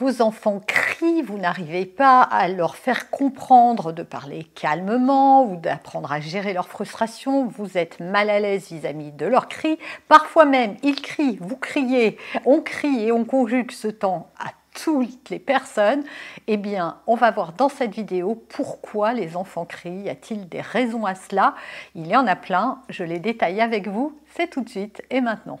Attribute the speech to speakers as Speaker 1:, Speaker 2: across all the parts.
Speaker 1: vos enfants crient, vous n'arrivez pas à leur faire comprendre de parler calmement ou d'apprendre à gérer leur frustration, vous êtes mal à l'aise vis-à-vis de leurs cris, parfois même ils crient, vous criez, on crie et on conjugue ce temps à toutes les personnes, eh bien, on va voir dans cette vidéo pourquoi les enfants crient. Y a-t-il des raisons à cela? Il y en a plein, je les détaille avec vous, c'est tout de suite et maintenant.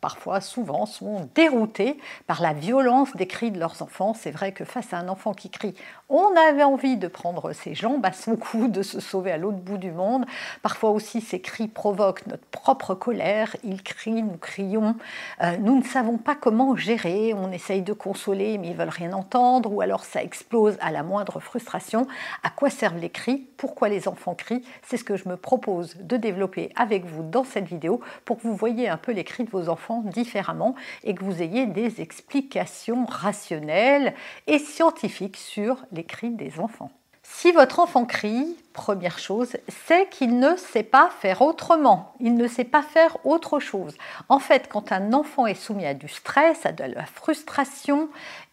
Speaker 1: parfois, souvent, sont déroutés par la violence des cris de leurs enfants. C'est vrai que face à un enfant qui crie, on avait envie de prendre ses jambes à son cou, de se sauver à l'autre bout du monde. Parfois aussi, ces cris provoquent notre propre colère. Ils crient, nous crions. Euh, nous ne savons pas comment gérer. On essaye de consoler, mais ils veulent rien entendre. Ou alors ça explose à la moindre frustration. À quoi servent les cris? Pourquoi les enfants crient? C'est ce que je me propose de développer avec vous dans cette vidéo pour que vous voyez un peu les cris de vos enfants différemment et que vous ayez des explications rationnelles et scientifiques sur les cris des enfants. Si votre enfant crie, première chose, c'est qu'il ne sait pas faire autrement, il ne sait pas faire autre chose. En fait, quand un enfant est soumis à du stress, à de la frustration,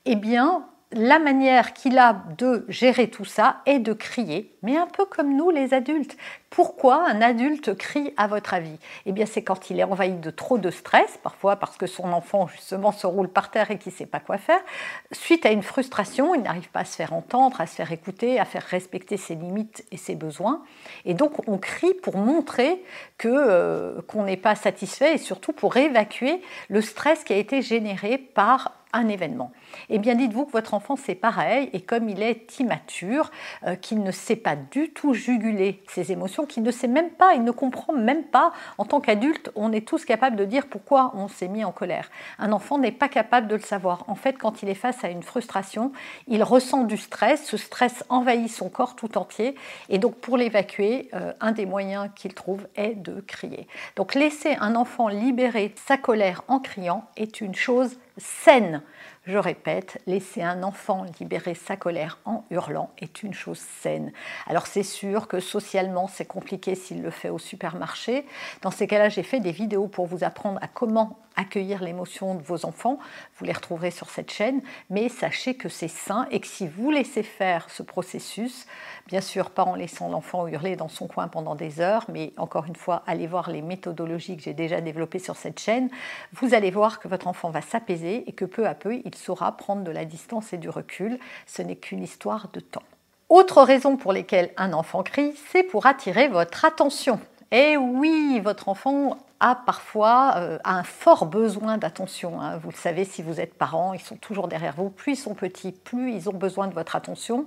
Speaker 1: eh bien, la manière qu'il a de gérer tout ça est de crier, mais un peu comme nous les adultes. Pourquoi un adulte crie à votre avis? Eh bien c'est quand il est envahi de trop de stress, parfois parce que son enfant justement se roule par terre et qu'il ne sait pas quoi faire, suite à une frustration, il n'arrive pas à se faire entendre, à se faire écouter, à faire respecter ses limites et ses besoins. Et donc on crie pour montrer que euh, qu'on n'est pas satisfait et surtout pour évacuer le stress qui a été généré par un événement. Eh bien, dites-vous que votre enfant, c'est pareil, et comme il est immature, euh, qu'il ne sait pas du tout juguler ses émotions, qu'il ne sait même pas, il ne comprend même pas, en tant qu'adulte, on est tous capables de dire pourquoi on s'est mis en colère. Un enfant n'est pas capable de le savoir. En fait, quand il est face à une frustration, il ressent du stress, ce stress envahit son corps tout entier, et donc pour l'évacuer, euh, un des moyens qu'il trouve est de crier. Donc laisser un enfant libérer sa colère en criant est une chose saine. Je répète, laisser un enfant libérer sa colère en hurlant est une chose saine. Alors c'est sûr que socialement c'est compliqué s'il le fait au supermarché. Dans ces cas-là, j'ai fait des vidéos pour vous apprendre à comment accueillir l'émotion de vos enfants. Vous les retrouverez sur cette chaîne, mais sachez que c'est sain et que si vous laissez faire ce processus, bien sûr pas en laissant l'enfant hurler dans son coin pendant des heures, mais encore une fois, allez voir les méthodologies que j'ai déjà développées sur cette chaîne, vous allez voir que votre enfant va s'apaiser et que peu à peu, il saura prendre de la distance et du recul. Ce n'est qu'une histoire de temps. Autre raison pour laquelle un enfant crie, c'est pour attirer votre attention. Et oui, votre enfant a parfois euh, un fort besoin d'attention. Hein. Vous le savez, si vous êtes parent, ils sont toujours derrière vous. Plus ils sont petits, plus ils ont besoin de votre attention.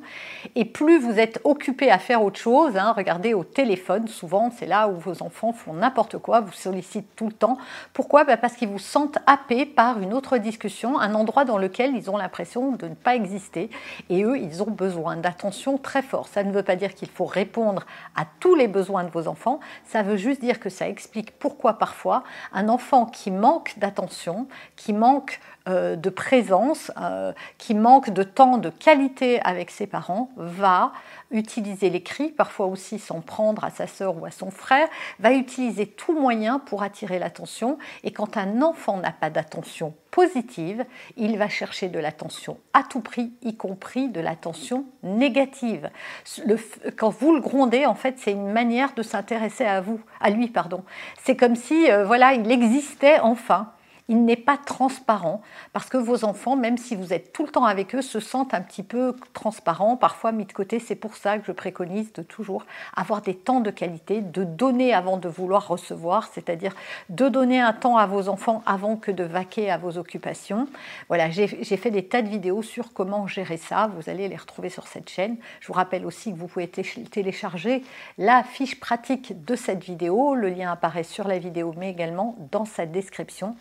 Speaker 1: Et plus vous êtes occupé à faire autre chose, hein. regardez au téléphone, souvent c'est là où vos enfants font n'importe quoi, vous sollicitent tout le temps. Pourquoi? Bah, Parce qu'ils vous sentent happés par une autre discussion, un endroit dans lequel ils ont l'impression de ne pas exister. Et eux, ils ont besoin d'attention très fort. Ça ne veut pas dire qu'il faut répondre à tous les besoins de vos enfants, ça veut juste dire que ça explique pourquoi parfois un enfant qui manque d'attention, qui manque de présence, euh, qui manque de temps de qualité avec ses parents, va utiliser les cris, parfois aussi s'en prendre à sa sœur ou à son frère, va utiliser tout moyen pour attirer l'attention. Et quand un enfant n'a pas d'attention positive, il va chercher de l'attention à tout prix, y compris de l'attention négative. quand vous le grondez, en fait, c'est une manière de s'intéresser à vous, à lui, pardon. C'est comme si, euh, voilà, il existait enfin
Speaker 2: il n'est pas transparent parce que vos enfants, même si vous êtes tout le temps avec eux, se sentent un petit peu transparents, parfois mis de côté. C'est pour ça que je préconise de toujours avoir des temps de qualité, de donner avant de vouloir recevoir, c'est-à-dire de donner un temps à vos enfants avant que de vaquer à vos occupations. Voilà, j'ai fait des tas de vidéos sur comment gérer ça. Vous allez les retrouver sur cette chaîne. Je vous rappelle aussi que vous pouvez télécharger la fiche pratique de cette vidéo. Le lien apparaît sur la vidéo, mais également dans sa description.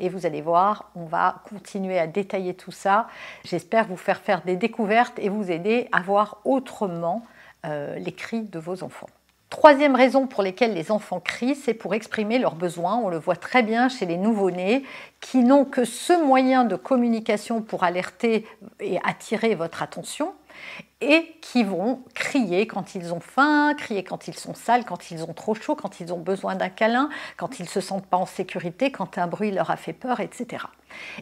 Speaker 2: Et vous allez voir, on va continuer à détailler tout ça. J'espère vous faire faire des découvertes et vous aider à voir autrement euh, les cris de vos enfants. Troisième raison pour laquelle les enfants crient, c'est pour exprimer leurs besoins. On le voit très bien chez les nouveau-nés qui n'ont que ce moyen de communication pour alerter et attirer votre attention et qui vont crier quand ils ont faim, crier quand ils sont sales, quand ils ont trop chaud, quand ils ont besoin d'un câlin, quand ils ne se sentent pas en sécurité, quand un bruit leur a fait peur, etc.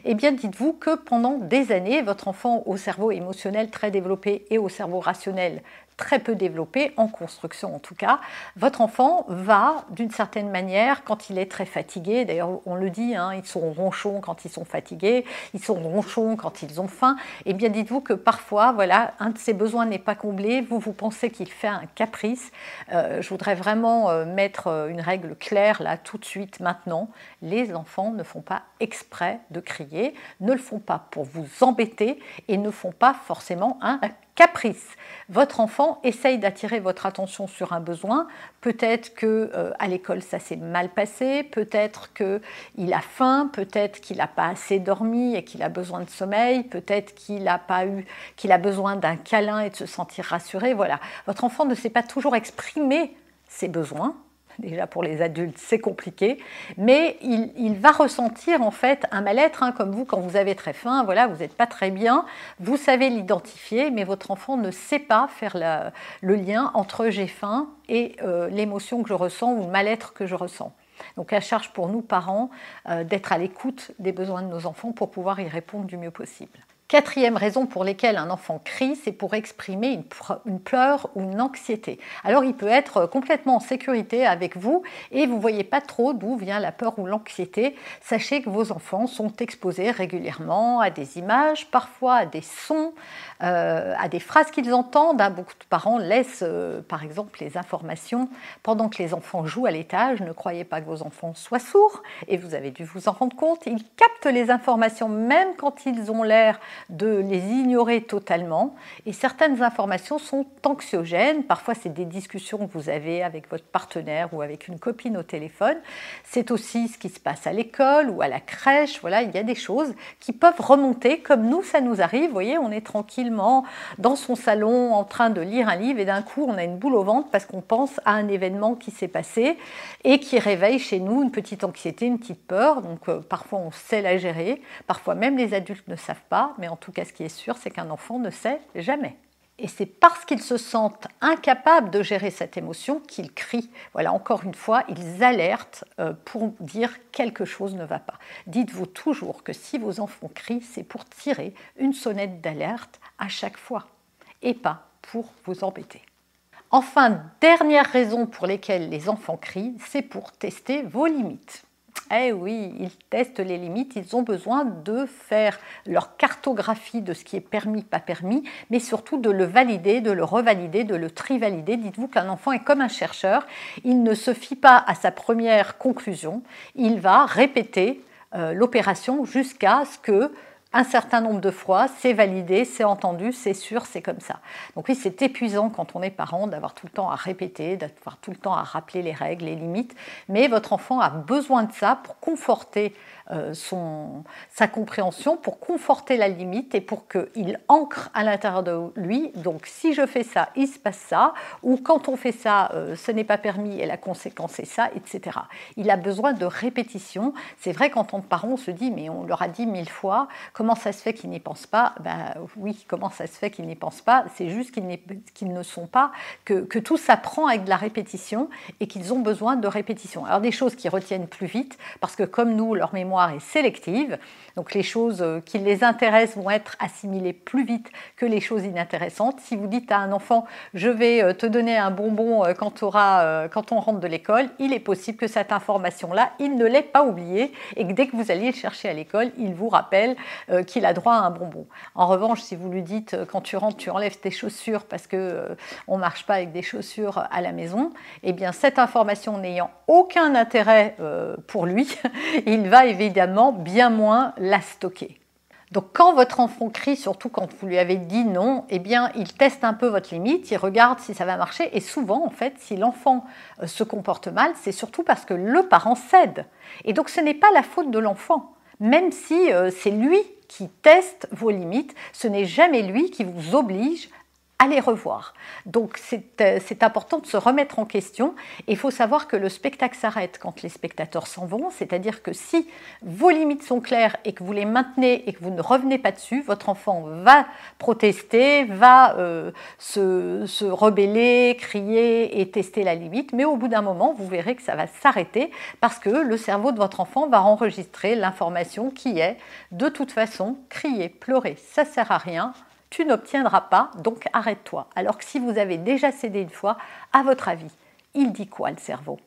Speaker 2: Eh bien, dites-vous que pendant des années, votre enfant au cerveau émotionnel très développé et au cerveau rationnel très peu développé, en construction en tout cas, votre enfant va d'une certaine manière, quand il est très fatigué, d'ailleurs on le dit, hein, ils sont ronchons quand ils sont fatigués, ils sont ronchons quand ils ont faim, et eh bien dites-vous que parfois, voilà, un de ces besoins n'est pas comblé, vous vous pensez qu'il fait un caprice. Euh, je voudrais vraiment euh, mettre euh, une règle claire là tout de suite maintenant. Les enfants ne font pas exprès de crier, ne le font pas pour vous embêter et ne font pas forcément un caprice. Votre enfant essaye d'attirer votre attention sur un besoin. Peut-être que euh, à l'école ça s'est mal passé, peut-être qu'il a faim, peut-être qu'il n'a pas assez dormi et qu'il a besoin de sommeil, peut-être qu'il a pas eu, qu'il a besoin d'un câlin et de se sentir rassuré. Voilà, votre enfant ne sait pas toujours exprimer ses besoins déjà pour les adultes, c'est compliqué, mais il, va ressentir en fait un mal-être, hein, comme vous quand vous avez très faim, voilà, vous n'êtes pas très bien, vous savez l'identifier, mais votre enfant ne sait pas faire le lien entre j'ai faim et euh, l'émotion que je ressens ou le mal-être que je ressens. Donc à charge pour nous, parents, euh, d'être à l'écoute des besoins de nos enfants pour pouvoir y répondre du mieux possible. Quatrième raison pour laquelle un enfant crie, c'est pour exprimer une, une, pleure ou une anxiété. Alors il peut être complètement en sécurité avec vous et vous ne voyez pas trop d'où vient la peur ou l'anxiété. Sachez que vos enfants sont exposés régulièrement à des images, parfois à des sons, euh, à des phrases qu'ils entendent. Hein. Beaucoup de parents laissent euh, par exemple les informations pendant que les enfants jouent à l'étage. Ne croyez pas que vos enfants soient sourds et vous avez dû vous en rendre compte. Ils captent les informations même quand ils ont l'air de les ignorer totalement. Et certaines informations sont anxiogènes. Parfois, c'est des discussions que vous avez avec votre partenaire ou avec une copine au téléphone. C'est aussi ce qui se passe à l'école ou à la crèche. Voilà, il y a des choses qui peuvent remonter, comme nous, ça nous arrive. Vous voyez, on est tranquillement dans son salon en train de lire un livre et d'un coup, on a une boule au ventre parce qu'on pense à un événement qui s'est passé et qui réveille chez nous une petite anxiété, une petite peur. Donc, euh, parfois, on sait la gérer. Parfois, même les adultes ne savent pas. Mais en tout cas, ce qui est sûr, c'est qu'un enfant ne sait jamais. Et c'est parce qu'ils se sentent incapables de gérer cette émotion qu'ils crient. Voilà, encore une fois, ils alertent euh, pour dire quelque chose ne va pas. Dites-vous toujours que si vos enfants crient, c'est pour tirer une sonnette d'alerte à chaque fois et pas pour vous embêter. Enfin, dernière raison pour laquelle les enfants crient, c'est pour tester vos limites. Eh oui, ils testent les limites, ils ont besoin de faire leur cartographie de ce qui est permis, pas permis, mais surtout de le valider, de le revalider, de le trivalider. Dites-vous qu'un enfant est comme un chercheur, il ne se fie pas à sa première conclusion, il va répéter euh, l'opération jusqu'à ce que un certain nombre de fois, c'est validé, c'est entendu, c'est sûr, c'est comme ça. Donc oui, c'est épuisant quand on est parent d'avoir tout le temps à répéter, d'avoir tout le temps à rappeler les règles, les limites, mais votre enfant a besoin de ça pour conforter son, sa compréhension, pour conforter la limite et pour qu'il ancre à l'intérieur de lui. Donc si je fais ça, il se passe ça, ou quand on fait ça, euh, ce n'est pas permis et la conséquence est ça, etc. Il a besoin de répétition. C'est vrai qu'en tant que parent, on se dit, mais on leur a dit mille fois, comment ça se fait qu'ils n'y pensent pas? Ben oui, comment ça se fait qu'ils n'y pensent pas? C'est juste qu'ils ne sont pas, que, que tout s'apprend avec de la répétition et qu'ils ont besoin de répétition. Alors des choses qui retiennent plus vite, parce que comme nous, leur mémoire est sélective, donc les choses euh, qui les intéressent vont être assimilées plus vite que les choses inintéressantes. Si vous dites à un enfant, je vais euh, te donner un bonbon euh, quand, quand on rentre de l'école, il est possible que cette information-là, il ne l'ait pas oubliée et que dès que vous alliez le chercher à l'école, il vous rappelle qu'il a droit à un bonbon. En revanche, si vous lui dites, quand tu rentres, tu enlèves tes chaussures parce que on marche pas avec des chaussures à la maison, eh bien cette information n'ayant aucun intérêt pour lui, il va évidemment bien moins la stocker. Donc quand votre enfant crie, surtout quand vous lui avez dit non, eh bien il teste un peu votre limite, il regarde si ça va marcher et souvent en fait si l'enfant euh, se comporte mal, c'est surtout parce que le parent cède. Et donc ce n'est pas la faute de l'enfant, même si euh, c'est lui qui teste vos limites, ce n'est jamais lui qui vous oblige à les revoir. Donc euh, c'est important de se remettre en question. Il faut savoir que le spectacle s'arrête quand les spectateurs s'en vont, c'est-à-dire que si vos limites sont claires et que vous les maintenez et que vous ne revenez pas dessus, votre enfant va protester, va euh, se, se, rebeller, crier et tester la limite, mais au bout d'un moment, vous verrez que ça va s'arrêter parce que le cerveau de votre enfant va enregistrer l'information qui est de toute façon crier, pleurer, ça sert à rien tu n'obtiendras pas, donc arrête-toi. Alors que si vous avez déjà cédé une fois, à votre avis, il dit quoi le cerveau?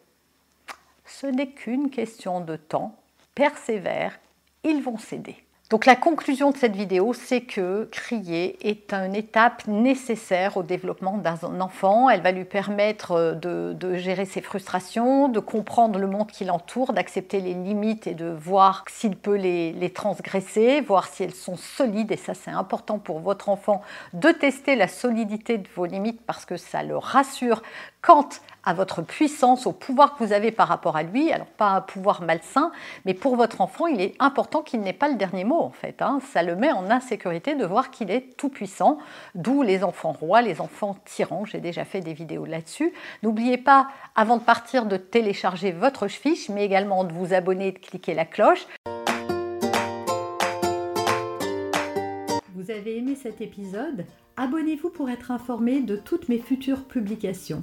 Speaker 2: Ce n'est qu'une question de temps, persévère, ils vont céder. Donc la conclusion de cette vidéo, c'est que crier est une étape nécessaire au développement d'un enfant. Elle va lui permettre de, gérer ses frustrations, de comprendre le monde qui l'entoure, d'accepter les limites et de voir s'il peut les, les, transgresser, voir si elles sont solides. Et ça, c'est important pour votre enfant de tester la solidité de vos limites parce que ça le rassure quant à votre puissance, au pouvoir que vous avez par rapport à lui. Alors pas un pouvoir malsain, mais pour votre enfant, il est important qu'il n'ait pas le dernier mot en fait. Hein. Ça le met en insécurité de voir qu'il est tout puissant, d'où les enfants rois, les enfants tyrans. J'ai déjà fait des vidéos là-dessus. N'oubliez pas, avant de partir, de télécharger votre fiche, mais également de vous abonner et de cliquer la cloche.
Speaker 1: Vous avez aimé cet épisode? Abonnez-vous pour être informé de toutes mes futures publications.